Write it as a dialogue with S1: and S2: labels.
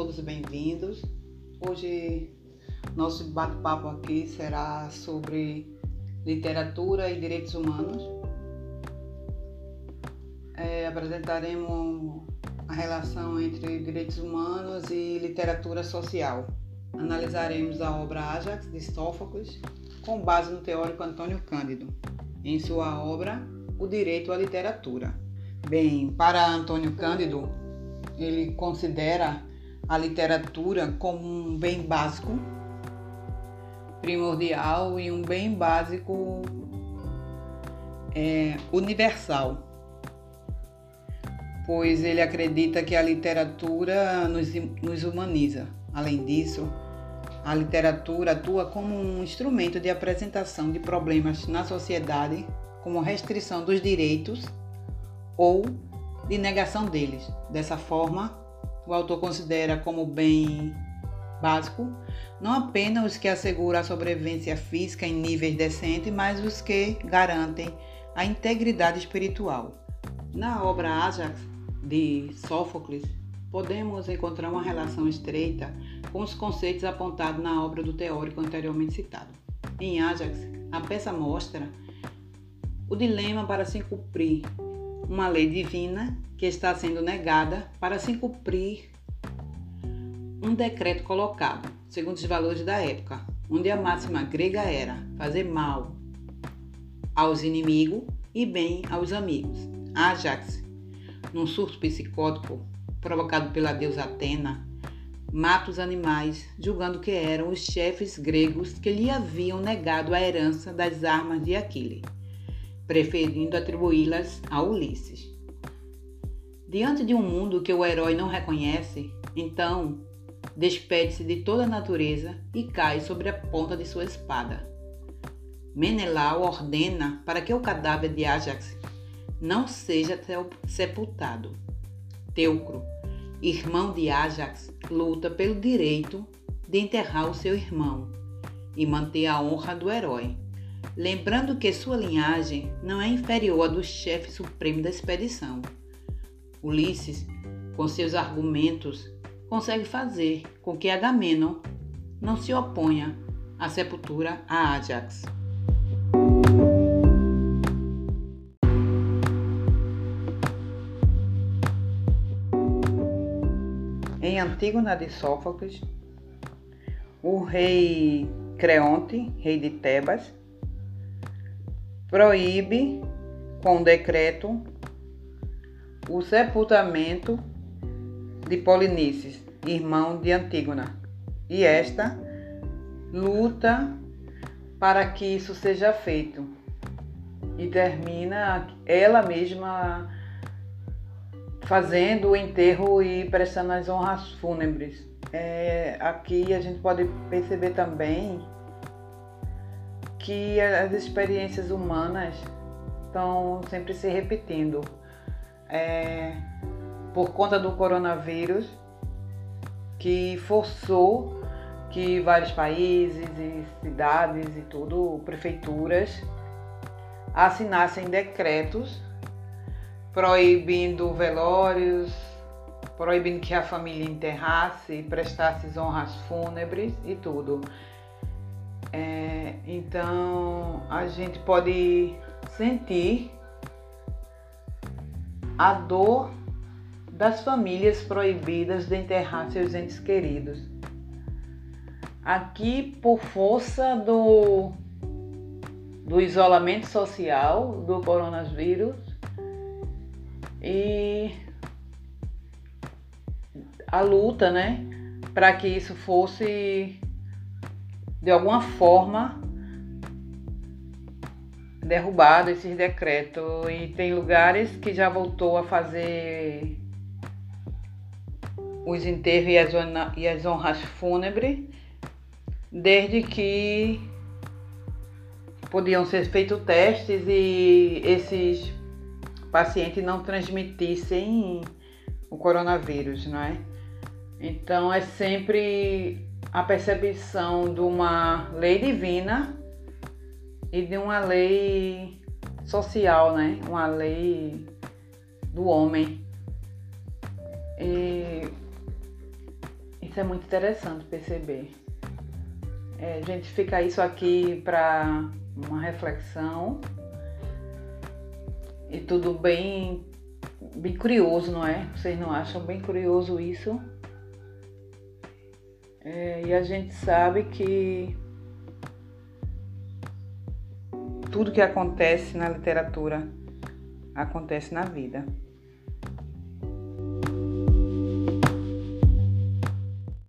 S1: todos bem-vindos. Hoje nosso bate-papo aqui será sobre literatura e direitos humanos. É, apresentaremos a relação entre direitos humanos e literatura social. Analisaremos a obra Ajax de Sófocles com base no teórico Antônio Cândido, em sua obra O Direito à Literatura. Bem, para Antônio Cândido, ele considera a literatura como um bem básico, primordial e um bem básico é, universal, pois ele acredita que a literatura nos, nos humaniza. Além disso, a literatura atua como um instrumento de apresentação de problemas na sociedade, como restrição dos direitos ou de negação deles. Dessa forma, o autor considera como bem básico não apenas os que asseguram a sobrevivência física em níveis decentes, mas os que garantem a integridade espiritual. Na obra Ajax de Sófocles, podemos encontrar uma relação estreita com os conceitos apontados na obra do teórico anteriormente citado. Em Ajax, a peça mostra o dilema para se cumprir uma lei divina que está sendo negada para se cumprir um decreto colocado, segundo os valores da época, onde a máxima grega era fazer mal aos inimigos e bem aos amigos. Ajax, num surto psicótico provocado pela deusa Atena, mata os animais, julgando que eram os chefes gregos que lhe haviam negado a herança das armas de Aquiles preferindo atribuí-las a Ulisses. Diante de um mundo que o herói não reconhece, então despede-se de toda a natureza e cai sobre a ponta de sua espada. Menelau ordena para que o cadáver de Ajax não seja sepultado. Teucro, irmão de Ajax, luta pelo direito de enterrar o seu irmão e manter a honra do herói lembrando que sua linhagem não é inferior à do chefe supremo da expedição. Ulisses, com seus argumentos, consegue fazer com que Agamenon não se oponha à sepultura a Ajax. Em Antígona de Sófocles, o rei Creonte, rei de Tebas, proíbe, com decreto, o sepultamento de Polinices, irmão de Antígona, e esta luta para que isso seja feito e termina ela mesma fazendo o enterro e prestando as honras fúnebres. É, aqui a gente pode perceber também que as experiências humanas estão sempre se repetindo. É, por conta do coronavírus, que forçou que vários países e cidades e tudo, prefeituras, assinassem decretos proibindo velórios, proibindo que a família enterrasse e prestasse honras fúnebres e tudo. É, então a gente pode sentir a dor das famílias proibidas de enterrar seus entes queridos. Aqui, por força do, do isolamento social do coronavírus e a luta, né, para que isso fosse de alguma forma derrubado esses decretos e tem lugares que já voltou a fazer os enterros e as, honras fúnebres desde que podiam ser feitos testes e esses pacientes não transmitissem o coronavírus, não é? Então é sempre a percepção de uma lei divina e de uma lei social, né? Uma lei do homem. E Isso é muito interessante perceber. É, a gente fica isso aqui para uma reflexão e tudo bem, bem curioso, não é? Vocês não acham bem curioso isso? É, e a gente sabe que tudo que acontece na literatura acontece na vida.